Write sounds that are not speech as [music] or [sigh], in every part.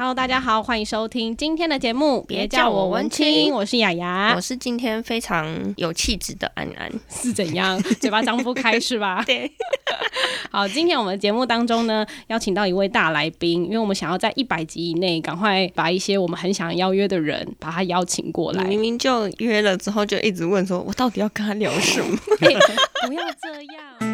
Hello，大家好，欢迎收听今天的节目。别叫我文青，我是雅雅，我是今天非常有气质的安安，是怎样？嘴巴张不开是吧？[laughs] 对。[laughs] 好，今天我们节目当中呢，邀请到一位大来宾，因为我们想要在一百集以内赶快把一些我们很想邀约的人把他邀请过来。明明就约了之后，就一直问说，我到底要跟他聊什么？[laughs] 欸、不要这样。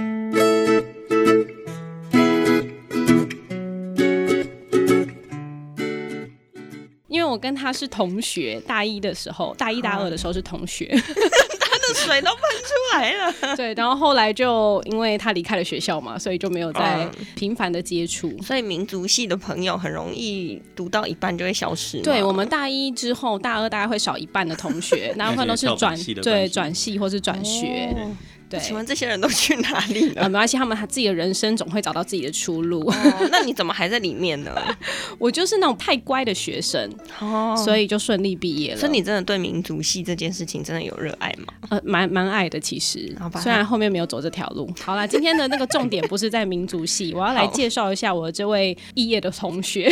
我跟他是同学，大一的时候，大一大二的时候是同学，他的水都喷出来了。[laughs] 对，然后后来就因为他离开了学校嘛，所以就没有再频繁的接触。嗯，所以民族系的朋友很容易读到一半就会消失。对，我们大一之后，大二大概会少一半的同学，[laughs] 大部分都是转对转系或是转学。哦对，请问这些人都去哪里了？[laughs] 啊，没关系，他们自己的人生总会找到自己的出路。哦，那你怎么还在里面呢？[laughs] 我就是那种太乖的学生，哦，所以就顺利毕业了。所以你真的对民族系这件事情真的有热爱吗？呃，蛮蛮爱的，其实。虽然后面没有走这条路。好啦，今天的那个重点不是在民族系，我要来介绍一下我这位毕业的同学，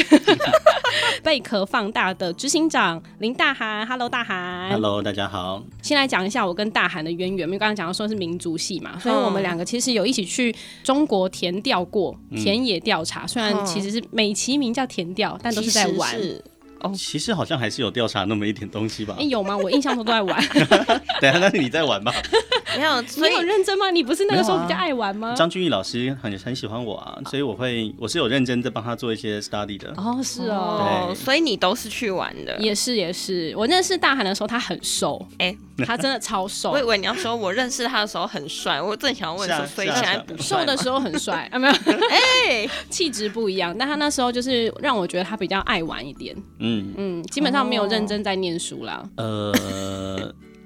[laughs] 贝壳放大的执行长林大涵。Hello，大涵。Hello，大家好。先来讲一下我跟大涵的渊源，因为刚刚讲到说是民族系嘛，所以我们两个其实有一起去中国田调过，田野调查。虽然其实是美其名叫田调，但都是在玩。哦，其实好像还是有调查那么一点东西吧？哎，有吗？[laughs] 我印象中都在玩。等下，那是你在玩吧？[laughs] 没有，你有认真吗？你不是那个时候比较爱玩吗？张俊毅老师很很喜欢我啊，所以我会我是有认真在帮他做一些 study 的。哦，是哦，所以你都是去玩的。也是也是，我认识大韩的时候他很瘦，哎，[laughs] 他真的超瘦。我以为你要说我认识他的时候很帅，我正想问说，所以现在不瘦的时候很帅 [laughs] 啊？没有，[laughs] 哎，气质不一样。但他那时候就是让我觉得他比较爱玩一点。嗯嗯，基本。上没有认真在念书啦。呃，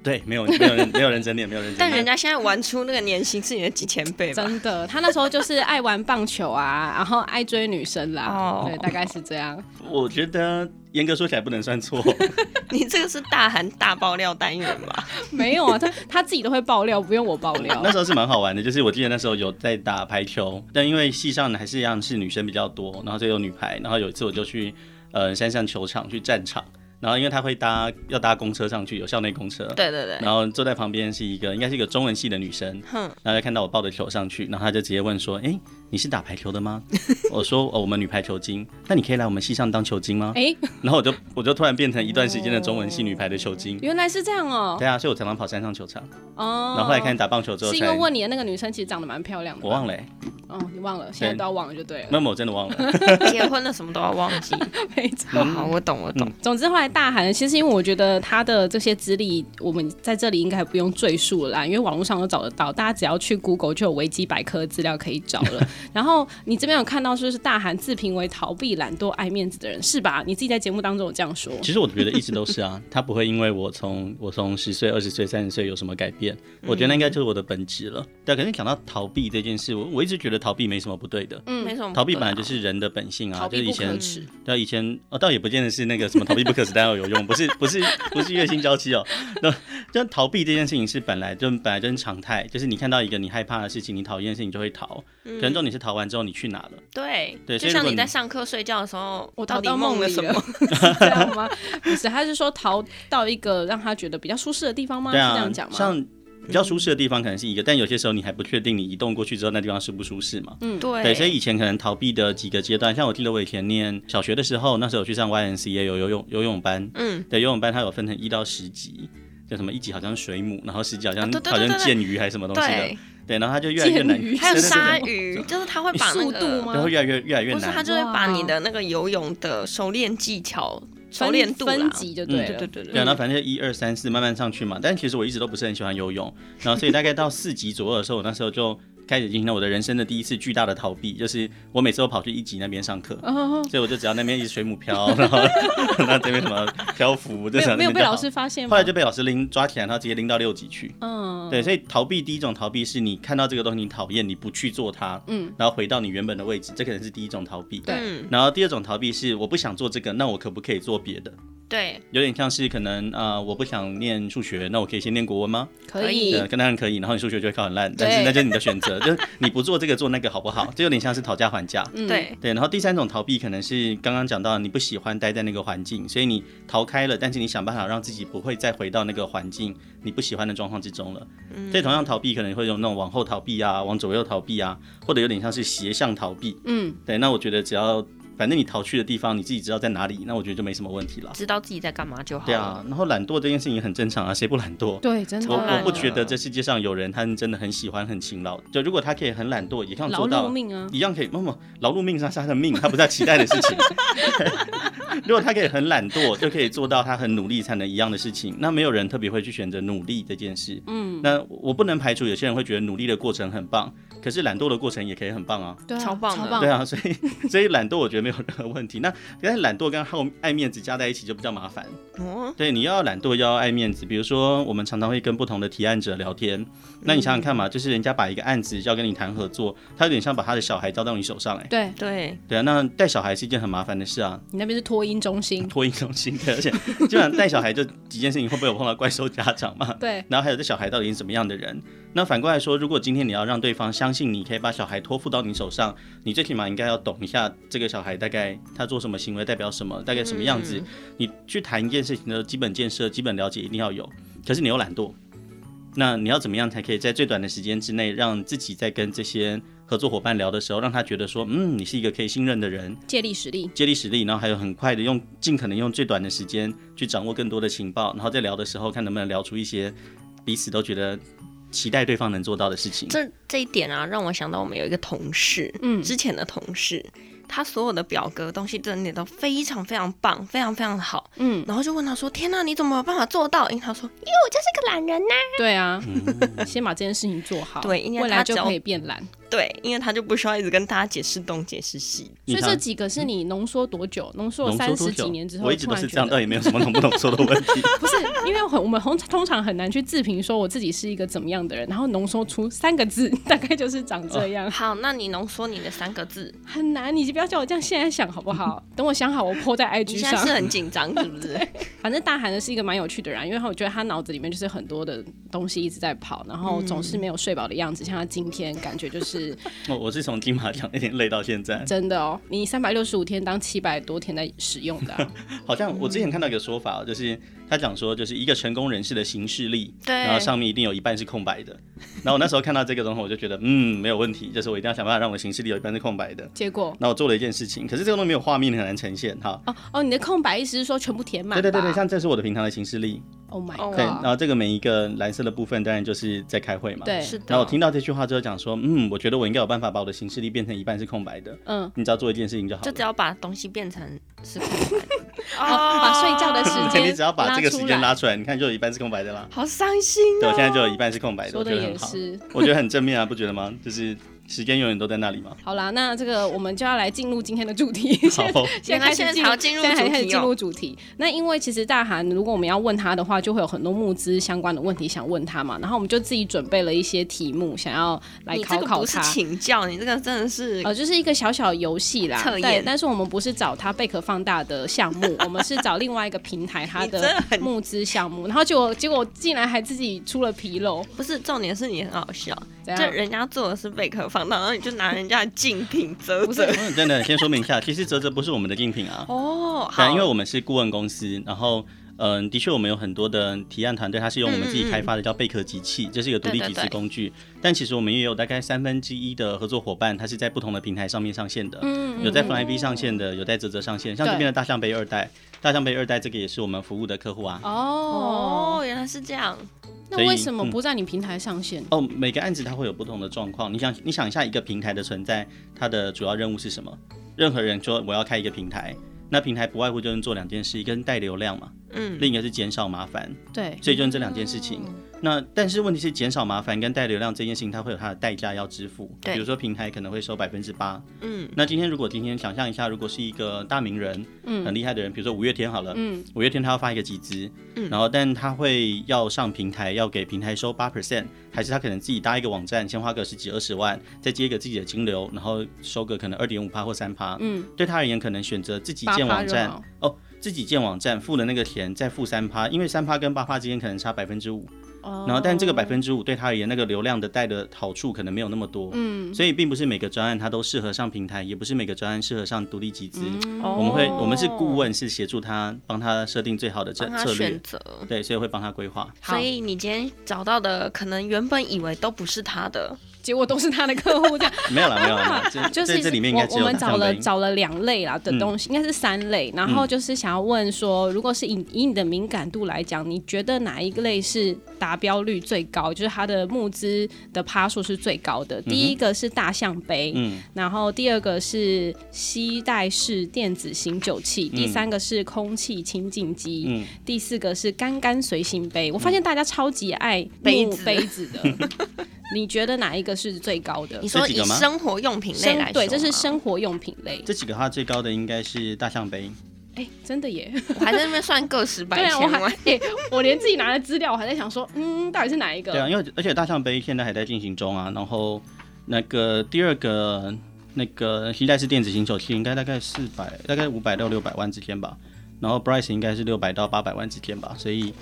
对，没有没有人没有认真念，没有认真。但人家现在玩出那个年薪是你的几千倍吧？真的，他那时候就是爱玩棒球啊，然后爱追女生啦。哦，对，大概是这样。我觉得严格说起来不能算错。[laughs] 你这个是大涵大爆料单元吧？没有啊，他他自己都会爆料，不用我爆料。[laughs] 那时候是蛮好玩的，就是我记得那时候有在打排球，但因为系上还是一样是女生比较多，然后就有女排，然后有一次我就去。呃，山上球场去战场，然后因为他会搭要搭公车上去，有校内公车，对对对，然后坐在旁边是一个应该是一个中文系的女生，嗯，然后就看到我抱着球上去，然后他就直接问说，哎。你是打排球的吗？[laughs] 我说哦，我们女排球精，那你可以来我们系上当球精吗？哎、欸，[laughs] 然后我就我就突然变成一段时间的中文系女排的球精。原来是这样哦。对啊，所以我常常跑山上球场。哦。然后后来看你打棒球之后，是因为问你的那个女生其实长得蛮漂亮的。我忘了、欸。哦，你忘了，现在都要忘了就对了。那么我真的忘了。[laughs] 结婚了什么都要忘记。没错。好，我懂，我懂。总之后来大喊，其实因为我觉得他的这些资历，我们在这里应该不用赘述了啦，因为网络上都找得到，大家只要去 Google 就有维基百科资料可以找了。然后你。这边有看到说是大韩自评为逃避、懒惰、爱面子的人，是吧？你自己在节目当中有这样说。其实我觉得一直都是啊，他不会因为我从我从十岁、二十岁、三十岁有什么改变，我觉得那应该就是我的本质了。对可是讲到逃避这件事，我我一直觉得逃避没什么不对的，嗯，没什么。逃避本来就是人的本性啊，就是以前对以前哦，倒也不见得是那个什么逃避不可耻但要有用，[laughs] 不是不是不是月薪娇妻哦。那就逃避这件事情是本来就本来就是常态，就是你看到一个你害怕的事情、你讨厌的事情就会逃。可能重点是逃完之后你去哪了？对。对，就像你在上课睡觉的时候，我逃到梦了什么？[laughs] [laughs] 这样吗？不是，他是说逃到一个让他觉得比较舒适的地方吗？对啊，是这样讲吗？像比较舒适的地方可能是一个，嗯、但有些时候你还不确定你移动过去之后那地方舒不舒适嘛？嗯，对。对，所以以前可能逃避的几个阶段，像我记得我以前念小学的时候，那时候我去上 YNCA 有游泳游泳班，嗯，对，游泳班它有分成一到十级，叫什么一级好像水母，然后十级好像、啊、好像剑鱼还是什么东西的。对，然后他就越来越难，还有鲨鱼，就是他会把那个，然后越来越越来越难，不是他就会把你的那个游泳的熟练技巧、熟练度分级就对了，对对对。对。然后反正就一二三四慢慢上去嘛，但其实我一直都不是很喜欢游泳，然后所以大概到四级左右的时候，我那时候就。开始进行了我的人生的第一次巨大的逃避，就是我每次都跑去一级那边上课，oh. 所以我就只要那边一直水母漂，然后 [laughs] 那这边什么漂浮，就没有被老师发现吗？后来就被老师拎抓起来，然后直接拎到六级去。嗯，oh. 对，所以逃避第一种逃避是你看到这个东西你讨厌，你不去做它，嗯，然后回到你原本的位置，这可能是第一种逃避。对，然后第二种逃避是我不想做这个，那我可不可以做别的？对，有点像是可能啊、呃，我不想念数学，那我可以先念国文吗？可以，跟当然可以。然后你数学就会考很烂，但是那就是你的选择，就是你不做这个做那个好不好？这有点像是讨价还价。嗯、对对。然后第三种逃避可能是刚刚讲到，你不喜欢待在那个环境，所以你逃开了，但是你想办法让自己不会再回到那个环境你不喜欢的状况之中了。嗯。所以同样逃避可能会有那种往后逃避啊，往左右逃避啊，或者有点像是斜向逃避。嗯。对，那我觉得只要。反正你逃去的地方，你自己知道在哪里，那我觉得就没什么问题了。知道自己在干嘛就好。对啊，然后懒惰这件事情也很正常啊，谁不懒惰？对，真的。我我不觉得这世界上有人他真的很喜欢很勤劳。就如果他可以很懒惰，也可以做到，劳碌命啊，一样可以。不不，劳碌命是他的命，他不是他期待的事情。[laughs] 如果他可以很懒惰，就可以做到他很努力才能一样的事情，那没有人特别会去选择努力这件事。嗯，那我不能排除有些人会觉得努力的过程很棒。可是懒惰的过程也可以很棒啊，对啊，超棒的，对啊，所以 [laughs] 所以懒惰我觉得没有任何问题。那但是懒惰跟好爱面子加在一起就比较麻烦。哦，对，你要懒惰，要爱面子。比如说，我们常常会跟不同的提案者聊天，那你想想看嘛，就是人家把一个案子要跟你谈合作，他有点像把他的小孩交到你手上，哎，对对对啊，那带小孩是一件很麻烦的事啊。你那边是托婴中心，托婴中心，对，[laughs] 而且基本上带小孩就几件事情，会不会有碰到怪兽家长嘛？对，然后还有这小孩到底是怎么样的人？那反过来说，如果今天你要让对方相信你可以把小孩托付到你手上，你最起码应该要懂一下这个小孩大概他做什么行为代表什么，大概什么样子。你去谈一件事情的基本建设、基本了解一定要有。可是你又懒惰，那你要怎么样才可以在最短的时间之内，让自己在跟这些合作伙伴聊的时候，让他觉得说，嗯，你是一个可以信任的人，借力使力，借力使力，然后还有很快的用尽可能用最短的时间去掌握更多的情报，然后在聊的时候看能不能聊出一些彼此都觉得。期待对方能做到的事情。这这一点啊，让我想到我们有一个同事，嗯，之前的同事，他所有的表格东西整理都非常非常棒，非常非常好，嗯，然后就问他说：“天哪，你怎么有办法做到？”因为他说：“因为我就是个懒人呐。”对啊，[laughs] 先把这件事情做好，对，因为未来就可以变懒。对，因为他就不需要一直跟大家解释东解释西。所以这几个是你浓缩多久？浓缩三十几年之后，我一直都是这样，倒也没有什么浓不浓缩的问题。[laughs] 不是，因为很我们通通常很难去自评说我自己是一个怎么样的人，然后浓缩出三个字，[laughs] 大概就是长这样。好，那你浓缩你的三个字很难，你就不要叫我这样现在想好不好？[laughs] 等我想好，我 po 在 IG 上。你现在是很紧张是不是？反正大韩呢是一个蛮有趣的人，因为我觉得他脑子里面就是很多的东西一直在跑，然后总是没有睡饱的样子。像他今天感觉就是，我是从金马奖那天累到现在，真的哦。你三百六十五天当七百多天在使用的、啊，[laughs] 好像我之前看到一个说法，就是他讲说，就是一个成功人士的行事历，对，然后上面一定有一半是空白的。然后我那时候看到这个东西，我就觉得，嗯，没有问题，就是我一定要想办法让我的行事历有一半是空白的。结果，那我做了一件事情，可是这个东西没有画面，很难呈现哈。哦哦，你的空白意思是说全部填满？对对对对，像这是我的平常的行事历。Oh my god！对，然后这个每一个蓝色的部分，当然就是在开会嘛。对，是的。然后我听到这句话之后，讲说，嗯，我觉得我应该有办法把我的行事历变成一半是空白的。嗯，你只要做一件事情就好，就只要把东西变成是空白的。[laughs] 哦，把睡觉的时间，[laughs] 你只要把这个时间拉出来，你看就有一半是空白的啦。好伤心哦。对，我现在就有一半是空白的，我觉得很好，我觉得很正面啊，不觉得吗？就是。时间永远都在那里吗？好啦，那这个我们就要来进入今天的主题。[laughs] 好，现在开始进入，现在还开始进入主题。那因为其实大韩，如果我们要问他的话，就会有很多募资相关的问题想问他嘛。然后我们就自己准备了一些题目，想要来考考他。不是请教，你这个真的是呃，就是一个小小游戏啦。[laughs] 测验。但是我们不是找他贝壳放大的项目，[laughs] 我们是找另外一个平台他的募资项目。然后结果结果竟然还自己出了纰漏。不是，重点是你很好笑，就人家做的是贝壳放大，然后你就拿。人家的竞品啧啧，真的，先说明一下，其实啧啧不是我们的竞品啊。哦，好，因为我们是顾问公司，然后。嗯，的确，我们有很多的提案团队，它是用我们自己开发的叫贝壳机器，这是一个独立集资工具。但其实我们也有大概三分之一的合作伙伴，它是在不同的平台上面上线的。有在 FlyAV 上线的，有在泽泽上线。像这边的大象杯二代，大象杯二代这个也是我们服务的客户啊。哦，原来是这样。那为什么不在你平台上线？哦，每个案子它会有不同的状况。你想，你想一下，一个平台的存在，它的主要任务是什么？任何人说我要开一个平台。那平台不外乎就是做两件事，一个是带流量嘛，嗯，另一个是减少麻烦，对，所以就是这两件事情。嗯那但是问题是减少麻烦跟带流量这件事情，它会有它的代价要支付。对，比如说平台可能会收百分之八。嗯，那今天如果今天想象一下，如果是一个大名人，嗯，很厉害的人，比如说五月天好了，嗯，五月天他要发一个集资，嗯，然后但他会要上平台，要给平台收八 percent，还是他可能自己搭一个网站，先花个十几二十万，再接一个自己的金流，然后收个可能二点五趴或三趴。嗯，对他而言，可能选择自己建网站哦。自己建网站付了那个钱再付三趴，因为三趴跟八趴之间可能差百分之五。然后，但这个百分之五对他而言，那个流量的带的好处可能没有那么多，嗯，所以并不是每个专案它都适合上平台，也不是每个专案适合上独立集资。嗯、我们会，我们是顾问，是协助他，帮他设定最好的策策略，对，所以会帮他规划。所以你今天找到的，可能原本以为都不是他的。结果都是他的客户，这样 [laughs] 没有了，没有了，[laughs] 就是这里面应该我们找了找了两类啦的东西，应该是三类。然后就是想要问说，如果是以以你的敏感度来讲，你觉得哪一个类是达标率最高？就是它的募资的趴数是最高的。第一个是大象杯，然后第二个是吸带式电子型酒器，第三个是空气清净机，第四个是干干随行杯。我发现大家超级爱杯子杯子的。[laughs] 你觉得哪一个是最高的？你说以生活用品类来说，对，这是生活用品类。这几个话最高的应该是大象杯。哎、欸，真的耶！我还在那边算个十百 [laughs] 千万。我还、欸、我连自己拿的资料，我还在想说，嗯，到底是哪一个？对啊，因为而且大象杯现在还在进行中啊。然后那个第二个那个携带式电子型手器，应该大概四百，大概五百到六百万之间吧。然后 Bryce 应该是六百到八百万之间吧。所以。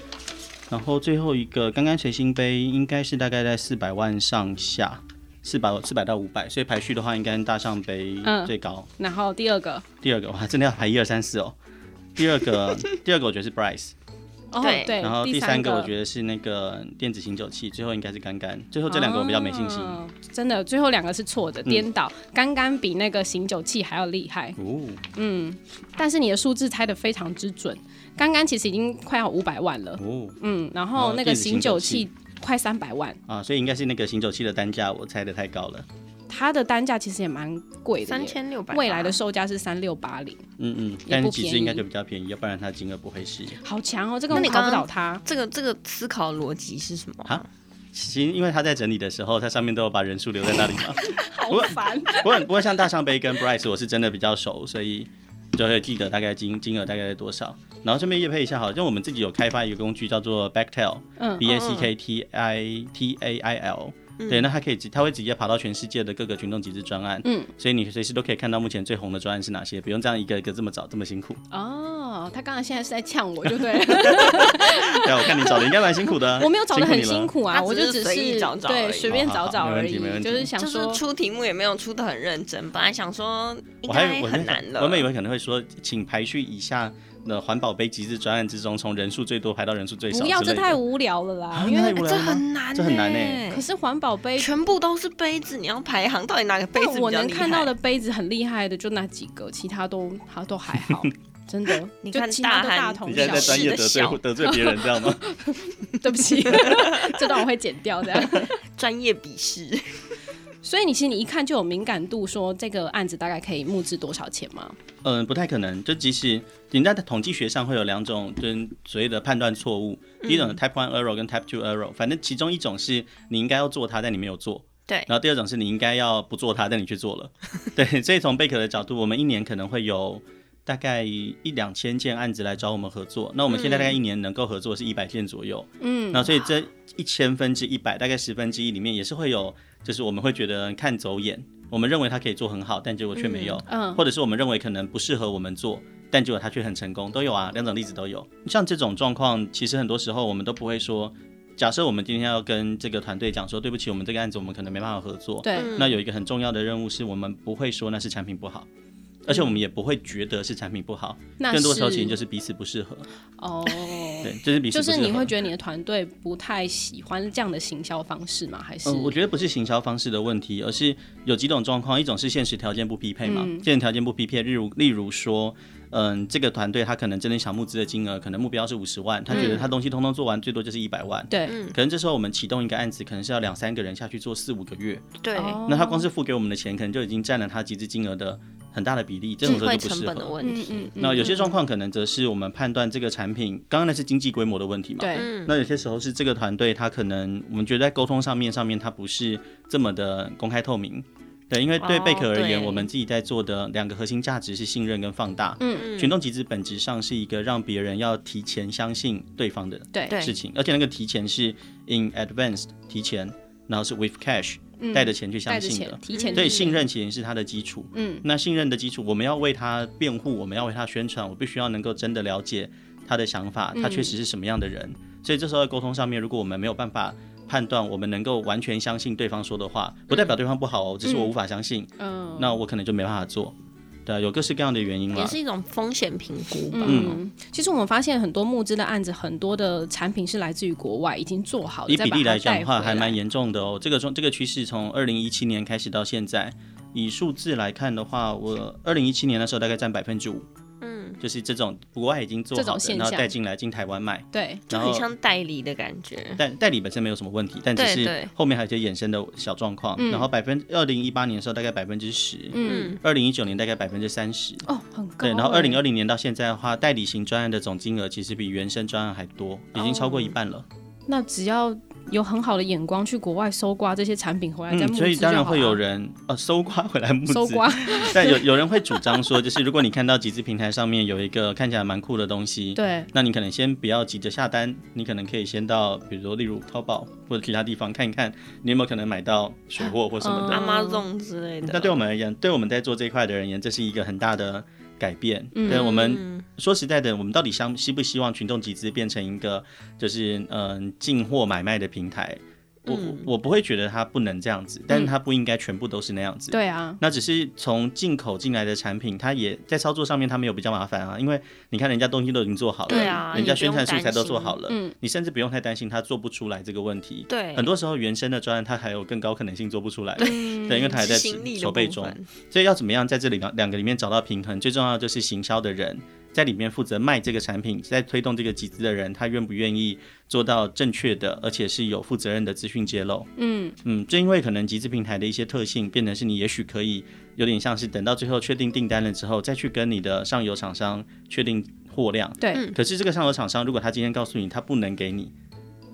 然后最后一个刚刚随心杯应该是大概在四百万上下，四百四百到五百，所以排序的话应该大上杯最高。嗯。然后第二个，第二个哇，真的要排一二三四哦。第二个，[laughs] 第二个我觉得是 Bryce。对对，然后第三个我觉得是那个电子醒酒器，最后应该是干干，最后这两个我比较没信心。哦、真的，最后两个是错的，颠倒，干干、嗯、比那个醒酒器还要厉害。哦，嗯，但是你的数字猜的非常之准，干干其实已经快要五百万了。哦，嗯，然后那个醒酒器快三百万啊，所以应该是那个醒酒器的单价我猜的太高了。它的单价其实也蛮贵的，三千六百，未来的售价是三六八零。嗯嗯，但是其实应该就比较便宜，要不然它金额不会是。好强哦，这个你搞不倒它。这个这个思考逻辑是什么啊？其实因为他在整理的时候，它上面都有把人数留在那里嘛。[laughs] 好烦。不过不过像大象杯跟 Bryce 我是真的比较熟，所以就会记得大概金金额大概在多少。然后顺便业配一下，好，像我们自己有开发一个工具叫做 Backtail，嗯，B A C K T I T A I L。对，那它可以直，它会直接跑到全世界的各个群众集资专案，嗯，所以你随时都可以看到目前最红的专案是哪些，不用这样一个一个这么找这么辛苦。哦，他刚刚现在是在呛我，就对了。[laughs] 对，我看你找的应该蛮辛苦的。[laughs] 我没有找的很辛苦啊，我就只是找找，对，随便找找而已，就是想说出题目也没有出的很认真，本来想说应该很难了。我们以为可能会说，请排序以下。那环保杯集资专案之中，从人数最多排到人数最少，不要，这太无聊了啦！啊、因为这很难，这很难呢。可是环保杯全部都是杯子，你要排行，到底哪个杯子？我能看到的杯子很厉害的就那几个，其他都好都还好，真的。[laughs] 你看大大同小异的小，你现在在专业得罪得罪别人，这样吗？[laughs] 对不起，[laughs] 这段我会剪掉的。专业鄙视。所以你其实你一看就有敏感度，说这个案子大概可以募资多少钱吗？嗯，不太可能。就即使你在统计学上会有两种，就是所谓的判断错误。第一种是 Type One Error 跟 Type Two Error，反正其中一种是你应该要做它，但你没有做。对。然后第二种是你应该要不做它，但你去做了。[laughs] 对。所以从贝壳的角度，我们一年可能会有大概一两千件案子来找我们合作。那我们现在大概一年能够合作是一百件左右。嗯。那所以这一千分之一百，大概十分之一里面也是会有。就是我们会觉得看走眼，我们认为它可以做很好，但结果却没有。嗯，或者是我们认为可能不适合我们做，但结果它却很成功，都有啊，两种例子都有。像这种状况，其实很多时候我们都不会说，假设我们今天要跟这个团队讲说，对不起，我们这个案子我们可能没办法合作。对，那有一个很重要的任务是我们不会说那是产品不好。而且我们也不会觉得是产品不好，那更多时候其实就是彼此不适合。哦，[laughs] 对，就是彼此不适合。就是你会觉得你的团队不太喜欢这样的行销方式吗？还是？嗯，我觉得不是行销方式的问题，而是有几种状况，一种是现实条件不匹配嘛，嗯、现实条件不匹配，例如例如说。嗯，这个团队他可能真的想募资的金额，可能目标是五十万，他觉得他东西通通做完最多就是一百万。对，可能这时候我们启动一个案子，可能是要两三个人下去做四五个月。对，那他光是付给我们的钱，可能就已经占了他集资金额的很大的比例，这种时候就不适合。成本的问题。那有些状况可能则是我们判断这个产品，刚刚那是经济规模的问题嘛？对。那有些时候是这个团队他可能我们觉得在沟通上面上面他不是这么的公开透明。对，因为对贝壳而言，我们自己在做的两个核心价值是信任跟放大。嗯嗯。群众集资本质上是一个让别人要提前相信对方的对事情，而且那个提前是 in advance 提前，然后是 with cash 带着钱去相信的，提前。所以信任其实是他的基础。嗯，那信任的基础，我们要为他辩护，我们要为他宣传，我必须要能够真的了解他的想法，他确实是什么样的人。所以这时候在沟通上面，如果我们没有办法判断，我们能够完全相信对方说的话，不代表对方不好哦，只是我无法相信。嗯，那我可能就没办法做。对，有各式各样的原因嘛，也是一种风险评估吧。嗯，其实我们发现很多募资的案子，很多的产品是来自于国外，已经做好了。以比例来讲的话，还蛮严重的哦。这个从这个趋势从二零一七年开始到现在，以数字来看的话，我二零一七年的时候大概占百分之五。就是这种国外已经做好的，然后带进来进台湾卖，对，就很像代理的感觉。代代理本身没有什么问题，但只是后面还有一些衍生的小状况。然后百分二零一八年的时候大概百分之十，嗯，二零一九年大概百分之三十，哦，很高。对，然后二零二零年到现在的话，代理型专案的总金额其实比原生专案还多，已经超过一半了。那只要。有很好的眼光去国外搜刮这些产品回来再募资，所以当然会有人呃搜刮回来募资。搜刮，[laughs] 但有有人会主张说，就是如果你看到集资平台上面有一个看起来蛮酷的东西，对，那你可能先不要急着下单，你可能可以先到比如说例如淘宝或者其他地方看一看，你有没有可能买到水货或什么的，Amazon 之类的。那对我们而言，对我们在做这一块的人而言，这是一个很大的改变。嗯对我们说实在的，我们到底希希不希望群众集资变成一个就是嗯进货买卖的平台？我我不会觉得它不能这样子，但是它不应该全部都是那样子。对啊，那只是从进口进来的产品，它也在操作上面它没有比较麻烦啊，因为你看人家东西都已经做好了，对啊，人家宣传素材都做好了，嗯，你甚至不用太担心它做不出来这个问题。对，很多时候原生的专案它还有更高可能性做不出来，[laughs] 对，因为它还在筹备中，所以要怎么样在这里两两个里面找到平衡，最重要就是行销的人。在里面负责卖这个产品，在推动这个集资的人，他愿不愿意做到正确的，而且是有负责任的资讯揭露？嗯嗯，正因为可能集资平台的一些特性，变成是你也许可以有点像是等到最后确定订单了之后，再去跟你的上游厂商确定货量。对，可是这个上游厂商如果他今天告诉你他不能给你，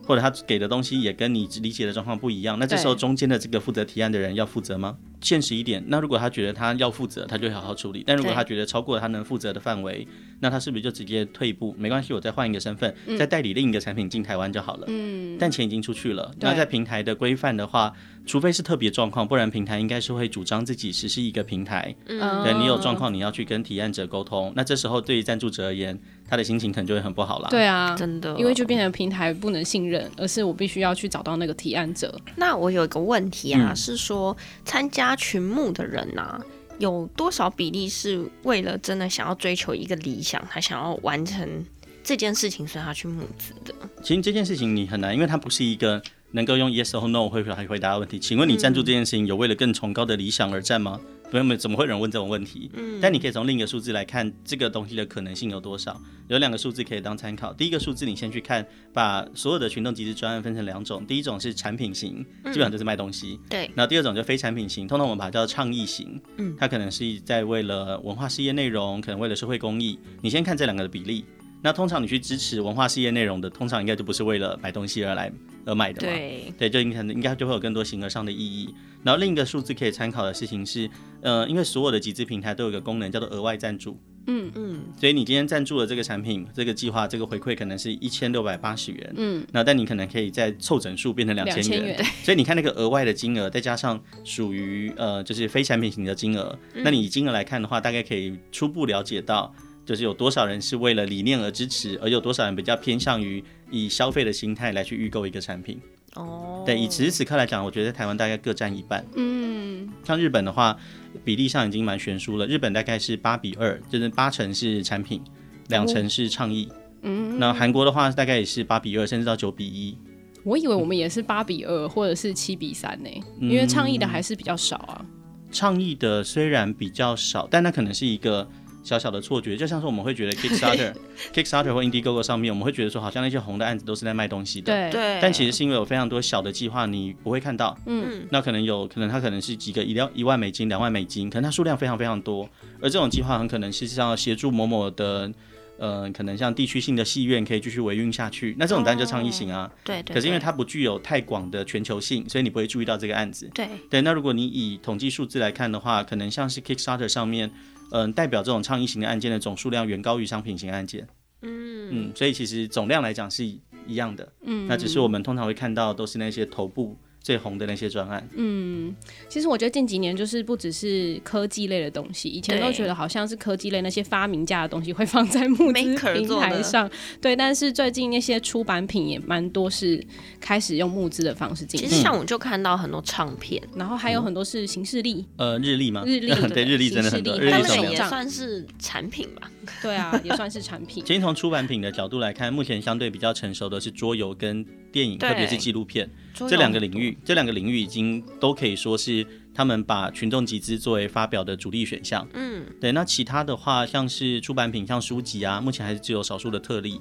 或者他给的东西也跟你理解的状况不一样，那这时候中间的这个负责提案的人要负责吗？现实一点，那如果他觉得他要负责，他就好好处理；但如果他觉得超过了他能负责的范围，那他是不是就直接退一步？没关系，我再换一个身份，再代理另一个产品进台湾就好了。嗯，但钱已经出去了。那在平台的规范的话，除非是特别状况，不然平台应该是会主张自己实施一个平台。嗯，对，你有状况，你要去跟提案者沟通。那这时候对于赞助者而言，他的心情可能就会很不好了。对啊，真的，因为就变成平台不能信任，而是我必须要去找到那个提案者。那我有一个问题啊，嗯、是说参加群募的人。呐、有多少比例是为了真的想要追求一个理想，他想要完成这件事情，所以他去募资的？其实这件事情你很难，因为它不是一个能够用 yes or no 会回回答的问题。请问你赞助这件事情有为了更崇高的理想而战吗？朋友们，怎么会有人问这种问题？嗯，但你可以从另一个数字来看这个东西的可能性有多少。有两个数字可以当参考。第一个数字，你先去看，把所有的群众集资专案分成两种。第一种是产品型，基本上就是卖东西。嗯、对。然后第二种就非产品型，通常我们把它叫倡议型。嗯。它可能是在为了文化事业内容，可能为了社会公益。你先看这两个的比例。那通常你去支持文化事业内容的，通常应该就不是为了买东西而来而买的嘛？对，对，就应该应该就会有更多形而上的意义。然后另一个数字可以参考的事情是，呃，因为所有的集资平台都有一个功能叫做额外赞助。嗯嗯。所以你今天赞助了这个产品，这个计划，这个回馈可能是一千六百八十元。嗯。那但你可能可以再凑整数变成两千元。元所以你看那个额外的金额，再加上属于呃就是非产品型的金额，嗯、那你以金额来看的话，大概可以初步了解到。就是有多少人是为了理念而支持，而有多少人比较偏向于以消费的心态来去预购一个产品。哦，对，以此时此刻来讲，我觉得台湾大概各占一半。嗯，像日本的话，比例上已经蛮悬殊了。日本大概是八比二，就是八成是产品，两成是倡议。嗯，那韩国的话大概也是八比二，甚至到九比一。我以为我们也是八比二，或者是七比三呢，因为倡议的还是比较少啊。倡议的虽然比较少，但那可能是一个。小小的错觉，就像是我们会觉得 Kickstarter、Kickstarter 或 Indiegogo 上面，我们会觉得说，好像那些红的案子都是在卖东西的。对对。但其实是因为有非常多小的计划，你不会看到。嗯。那可能有可能它可能是几个一两一万美金、两万美金，可能它数量非常非常多。而这种计划很可能实际上要协助某某的，呃，可能像地区性的戏院可以继续维运下去。那这种单就倡议型啊。对，对对。可是因为它不具有太广的全球性，所以你不会注意到这个案子。对。对。那如果你以统计数字来看的话，可能像是 Kickstarter 上面。嗯，代表这种倡议型的案件的总数量远高于商品型案件。嗯嗯，所以其实总量来讲是一样的。嗯，那只是我们通常会看到都是那些头部最红的那些专案。嗯，其实我觉得近几年就是不只是科技类的东西，以前都觉得好像是科技类那些发明家的东西会放在募资平台上，对。但是最近那些出版品也蛮多是开始用募资的方式进行。其实像我就看到很多唱片，然后还有很多是行事历，呃，日历吗？日历 [laughs] 对，日历真的很多，他们也算是产品吧？[laughs] 对啊，也算是产品。其实从出版品的角度来看，目前相对比较成熟的是桌游跟电影，特别是纪录片这两个领域。这两个领域已经都可以说是他们把群众集资作为发表的主力选项。嗯，对。那其他的话，像是出版品，像书籍啊，目前还是只有少数的特例。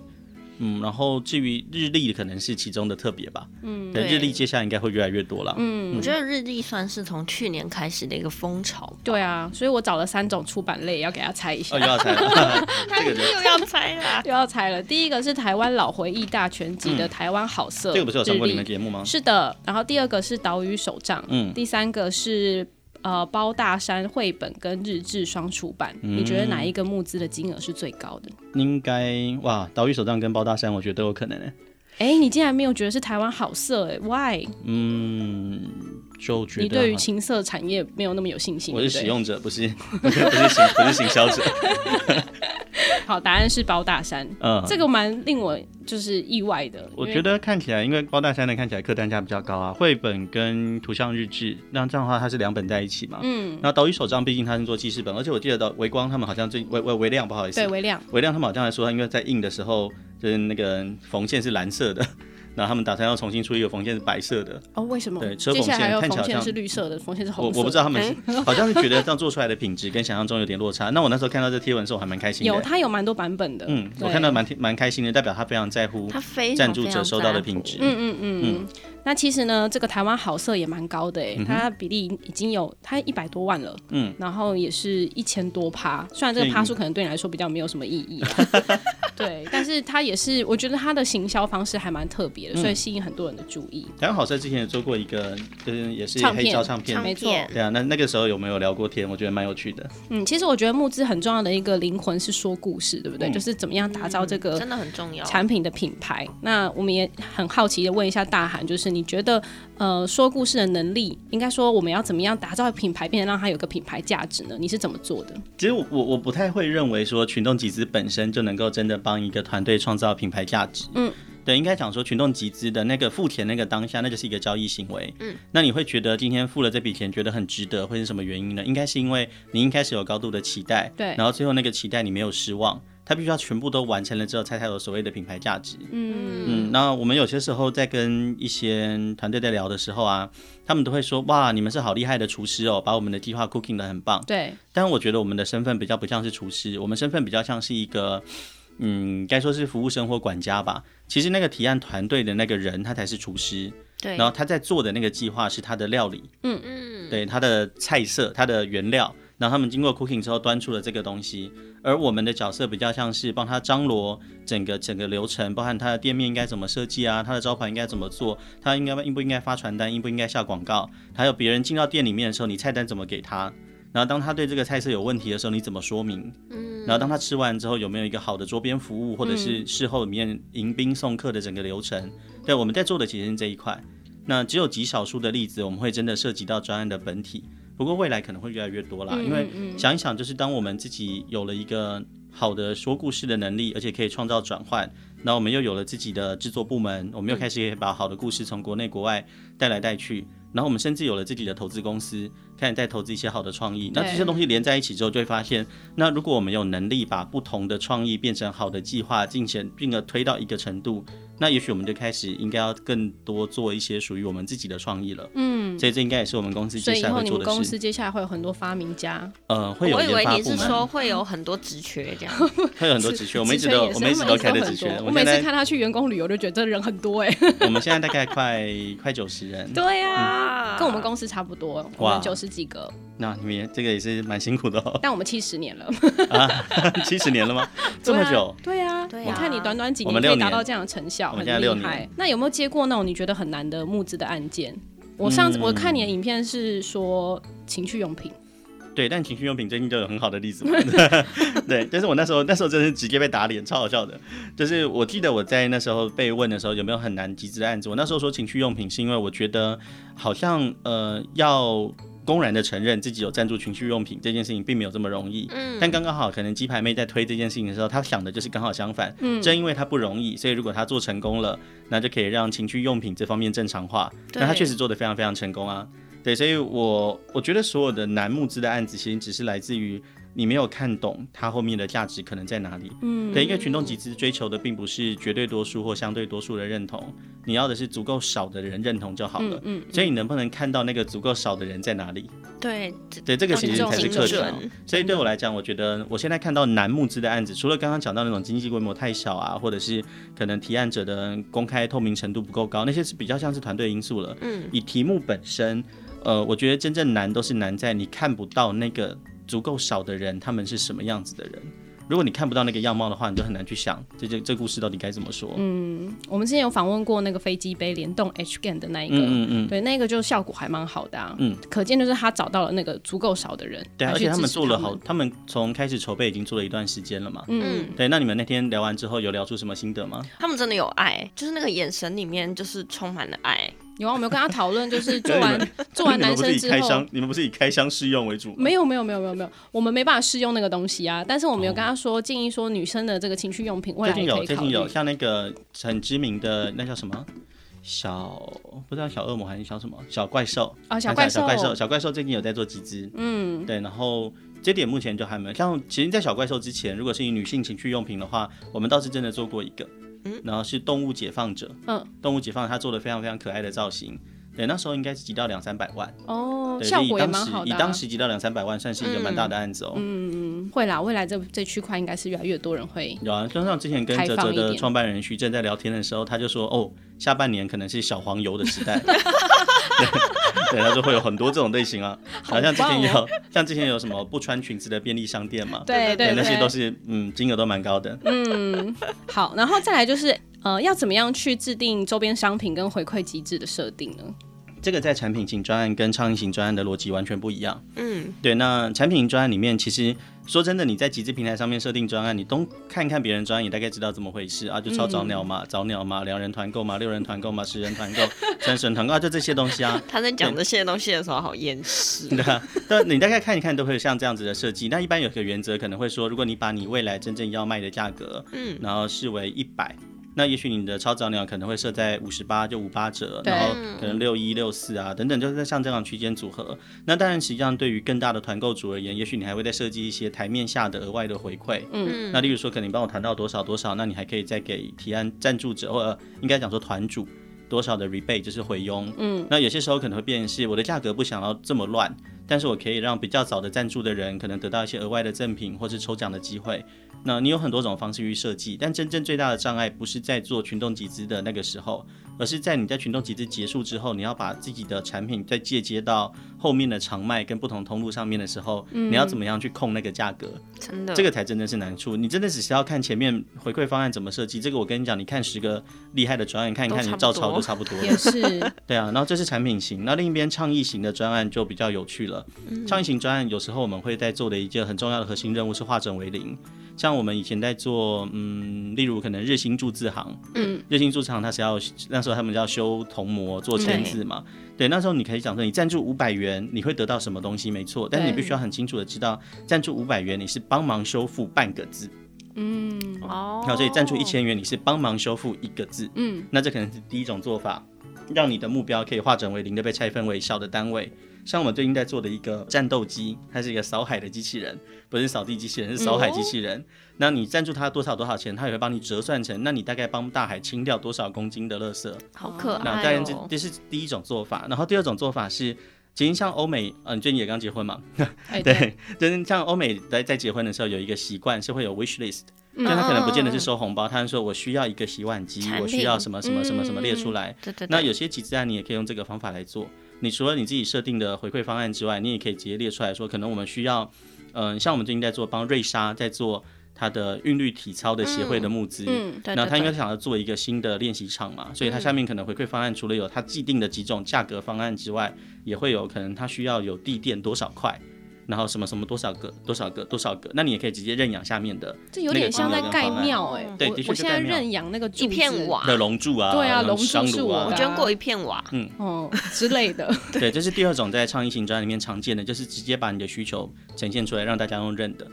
嗯，然后至于日历可能是其中的特别吧。嗯，对，日历接下来应该会越来越多了。嗯，我觉得日历算是从去年开始的一个风潮。对啊，所以我找了三种出版类要给他猜一下。哦，又要猜了，[laughs] 这个又要猜了，[laughs] 又要猜了。第一个是台湾老回忆大全集的台湾好色，这个不是有上过你们节目吗？是的。然后第二个是岛屿手账，嗯，第三个是。呃，包大山绘本跟日志双出版，你觉得哪一个募资的金额是最高的？应该哇，岛屿手账跟包大山，我觉得都有可能哎。哎，你竟然没有觉得是台湾好色哎？Why？嗯，就觉得你对于情色产业没有那么有信心。我是使用者，不是不是不是行不是行销者。好，答案是包大山。嗯，这个蛮令我就是意外的。我觉得看起来，因为包大山的看起来客单价比较高啊，绘本跟图像日志，那这样的话它是两本在一起嘛。嗯。那岛屿手账毕竟它是做记事本，而且我记得到微光他们好像最微微微亮，不好意思。对，微亮。微亮他们好像还说，因为在印的时候，就是那个缝线是蓝色的。然后他们打算要重新出一个缝线是白色的哦？为什么？对，车缝线看起来是绿色的，缝线是红色的。我我不知道他们、欸、[laughs] 好像是觉得这样做出来的品质跟想象中有点落差。那我那时候看到这贴文的时候，我还蛮开心的。有，他有蛮多版本的。嗯，我看到蛮蛮开心的，代表他非常在乎赞助者收到的品质。嗯嗯嗯嗯。那其实呢，这个台湾好色也蛮高的诶，它比例已经有它一百多万了，嗯，然后也是一千多趴，虽然这个趴数可能对你来说比较没有什么意义，[laughs] 对，但是它也是，我觉得它的行销方式还蛮特别的，所以吸引很多人的注意。刚好在之前也做过一个，就是也是黑胶唱片，没错，对啊，那那个时候有没有聊过天？我觉得蛮有趣的。嗯，其实我觉得募资很重要的一个灵魂是说故事，对不对？就是怎么样打造这个真的很重要产品的品牌。那我们也很好奇的问一下大韩，就是你觉得？呃，说故事的能力，应该说我们要怎么样打造品牌，变得让它有个品牌价值呢？你是怎么做的？其实我我不太会认为说群众集资本身就能够真的帮一个团队创造品牌价值。嗯，对，应该讲说群众集资的那个付钱那个当下，那就是一个交易行为。嗯，那你会觉得今天付了这笔钱，觉得很值得，会是什么原因呢？应该是因为你一开始有高度的期待，对，然后最后那个期待你没有失望。他必须要全部都完成了之后，才才有所谓的品牌价值。嗯嗯，那我们有些时候在跟一些团队在聊的时候啊，他们都会说：“哇，你们是好厉害的厨师哦，把我们的计划 cooking 的很棒。”对。但我觉得我们的身份比较不像是厨师，我们身份比较像是一个，嗯，该说是服务生或管家吧。其实那个提案团队的那个人，他才是厨师。对。然后他在做的那个计划是他的料理。嗯嗯。对，他的菜色，他的原料。然后他们经过 cooking 之后端出了这个东西，而我们的角色比较像是帮他张罗整个整个流程，包含他的店面应该怎么设计啊，他的招牌应该怎么做，他应该应不应该发传单，应不应该下广告，还有别人进到店里面的时候，你菜单怎么给他，然后当他对这个菜色有问题的时候，你怎么说明？嗯，然后当他吃完之后有没有一个好的桌边服务，或者是事后里面迎宾送客的整个流程？对，我们在做的其实是这一块。那只有极少数的例子，我们会真的涉及到专案的本体。不过未来可能会越来越多啦，因为想一想，就是当我们自己有了一个好的说故事的能力，而且可以创造转换，那我们又有了自己的制作部门，我们又开始可以把好的故事从国内国外带来带去，然后我们甚至有了自己的投资公司，开始在投资一些好的创意。那这些东西连在一起之后，就会发现，那如果我们有能力把不同的创意变成好的计划，进行并而推到一个程度。那也许我们就开始应该要更多做一些属于我们自己的创意了。嗯，所以这应该也是我们公司接下来会做的事。所以以后你们公司接下来会有很多发明家。呃，会有研发部门。我以为你是说会有很多职缺这样。[laughs] 会有很多职缺，我们一直都我们一直都开的职缺。我每次看他去员工旅游，就觉得这人很多哎。我们现在大概快快九十人。[laughs] 对呀，跟我们公司差不多，我们九十几个。那你们这个也是蛮辛苦的哦。但我们七十年了。啊，[laughs] 七十年了吗？[laughs] 这么久？对呀，我看你短短几年可以达到这样的成效，很厉害。那有没有接过那种你觉得很难的募资的案件？我上次我看你的影片是说情趣用品，对，但情趣用品最近就有很好的例子嘛。[laughs] 对，但是我那时候那时候真是直接被打脸，超好笑的。就是我记得我在那时候被问的时候，有没有很难集资的案子？我那时候说情趣用品，是因为我觉得好像呃要。公然的承认自己有赞助情趣用品这件事情并没有这么容易，嗯，但刚刚好可能鸡排妹在推这件事情的时候，她想的就是刚好相反，嗯，正因为她不容易，所以如果她做成功了，那就可以让情趣用品这方面正常化，那她确实做得非常非常成功啊，对，所以我我觉得所有的男募资的案子，其实只是来自于。你没有看懂它后面的价值可能在哪里？嗯，对，因为群众集资追求的并不是绝对多数或相对多数的认同，你要的是足够少的人认同就好了。嗯，嗯，所以你能不能看到那个足够少的人在哪里？对，对，这个其实才是课程。所以对我来讲，我觉得我现在看到难募资的案子，除了刚刚讲到那种经济规模太小啊，或者是可能提案者的公开透明程度不够高，那些是比较像是团队因素了。嗯，以题目本身，呃，我觉得真正难都是难在你看不到那个。足够少的人，他们是什么样子的人？如果你看不到那个样貌的话，你就很难去想这这这故事到底该怎么说。嗯，我们之前有访问过那个飞机杯联动 H Game 的那一个，嗯嗯，嗯对，那个就效果还蛮好的啊。嗯，可见就是他找到了那个足够少的人。对，而且他们做了好，他们从开始筹备已经做了一段时间了嘛。嗯，对。那你们那天聊完之后，有聊出什么心得吗？他们真的有爱，就是那个眼神里面就是充满了爱。有啊，我们有跟他讨论，就 [laughs] 是做完做完男生之后，你们不是以开箱试用为主？没有没有没有没有没有，我们没办法试用那个东西啊。但是我们有跟他说，建议说女生的这个情趣用品，未来可以考虑。最近有最近有，像那个很知名的那叫什么小不知道小恶魔还是小什么小怪兽啊，小怪兽小怪兽小怪兽最近有在做集资，嗯，对，然后这点目前就还没有。像其实，在小怪兽之前，如果是以女性情趣用品的话，我们倒是真的做过一个。嗯，然后是动物解放者，嗯，动物解放者他做的非常非常可爱的造型，对，那时候应该是集到两三百万。哦，对效果也蛮好的，啊，以当时集到两三百万，算是一个蛮大的案子哦。嗯嗯，会啦，未来这这区块应该是越来越多人会有啊。就像之前跟哲哲的创办人徐正在聊天的时候，他就说哦，下半年可能是小黄油的时代。[laughs] 对，他就会有很多这种类型啊，好、哦、像之前有，像之前有什么不穿裙子的便利商店嘛，对对，对，那些都是嗯，金额都蛮高的。嗯，好，然后再来就是呃，要怎么样去制定周边商品跟回馈机制的设定呢？这个在产品型专案跟倡议型专案的逻辑完全不一样。嗯，对，那产品型专案里面，其实说真的，你在集资平台上面设定专案，你东看看别人专案，你大概知道怎么回事啊，就超早鸟嘛，早鸟嘛，两人团购嘛，六人团购嘛，十人团购，[laughs] 三十人团购啊，就这些东西啊。他在讲这些东西的时候，好厌世。[laughs] 对啊，但你大概看一看，都会有像这样子的设计。那一般有个原则，可能会说，如果你把你未来真正要卖的价格，嗯，然后视为一百。那也许你的超早鸟可能会设在五十八，就五八折，然后可能六一六四啊等等，就是在像这样区间组合。那当然，实际上对于更大的团购组而言，也许你还会再设计一些台面下的额外的回馈。嗯，那例如说，可能你帮我谈到多少多少，那你还可以再给提案赞助者，或者应该讲说团主多少的 rebate，就是回佣。嗯，那有些时候可能会变成是我的价格不想要这么乱，但是我可以让比较早的赞助的人可能得到一些额外的赠品或是抽奖的机会。那你有很多种方式去设计，但真正最大的障碍不是在做群众集资的那个时候，而是在你在群众集资结束之后，你要把自己的产品再借接到后面的长卖跟不同通路上面的时候，嗯、你要怎么样去控那个价格？真的，这个才真的是难处。你真的只是要看前面回馈方案怎么设计。这个我跟你讲，你看十个厉害的专案，看一看你照抄都差不多。也是。[laughs] 对啊，然后这是产品型，那另一边倡议型的专案就比较有趣了。倡议型专案有时候我们会在做的一件很重要的核心任务是化整为零。像我们以前在做，嗯，例如可能日新注字行，嗯，日新铸字行它是要那时候他们要修铜模做签字嘛，对，对，那时候你可以讲说你赞助五百元你会得到什么东西，没错，但是你必须要很清楚的知道赞助五百元你是帮忙修复半个字，嗯，哦，好，所以赞助一千元你是帮忙修复一个字，嗯，那这可能是第一种做法，让你的目标可以化整为零的被拆分为小的单位。像我们最近在做的一个战斗机，它是一个扫海的机器人，不是扫地机器人，是扫海机器人。嗯、那你赞助它多少多少钱，它也会帮你折算成，那你大概帮大海清掉多少公斤的垃圾？好可爱、哦。那当然这这是第一种做法，然后第二种做法是，其实像欧美，嗯、最近也刚结婚嘛？[laughs] 欸、对，就是像欧美在在结婚的时候有一个习惯是会有 wish list，就他可能不见得是收红包，他说我需要一个洗碗机，我需要什么什么什么什么列出来。嗯、对对对。那有些集资案你也可以用这个方法来做。你除了你自己设定的回馈方案之外，你也可以直接列出来说，可能我们需要，嗯、呃，像我们最近在做帮瑞莎在做他的韵律体操的协会的募资，嗯，嗯，那他应该想要做一个新的练习场嘛，所以他下面可能回馈方案除了有他既定的几种价格方案之外，也会有可能他需要有地垫多少块。然后什么什么多少个多少个多少个，那你也可以直接认养下面的。这有点像在盖庙哎，对，的确是盖庙。我现在认养那个一片瓦的龙柱啊，对啊，龙柱是我，我捐过一片瓦，嗯哦之类的。[laughs] 对，这是第二种在倡议型专案里面常见的，就是直接把你的需求呈现出来，让大家用认的。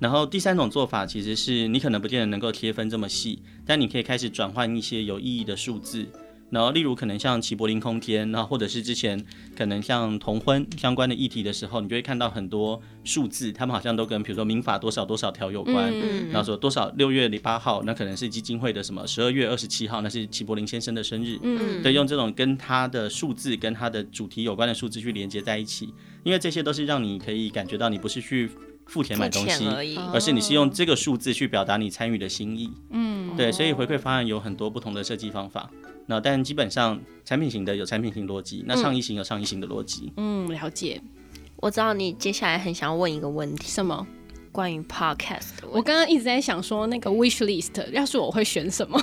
然后第三种做法其实是你可能不见得能够贴分这么细，但你可以开始转换一些有意义的数字。然后，例如可能像齐柏林空间，然后或者是之前可能像同婚相关的议题的时候，你就会看到很多数字，他们好像都跟比如说民法多少多少条有关。嗯，然后说多少六月八号，那可能是基金会的什么十二月二十七号，那是齐柏林先生的生日。嗯，对，用这种跟他的数字跟他的主题有关的数字去连接在一起，因为这些都是让你可以感觉到你不是去付钱买东西而已，而是你是用这个数字去表达你参与的心意。嗯，对，所以回馈方案有很多不同的设计方法。那但基本上产品型的有产品型逻辑，那创意型有创意型的逻辑。嗯，了解。我知道你接下来很想要问一个问题，什么？关于 podcast，我刚刚一直在想说，那个 wish list，要是我会选什么？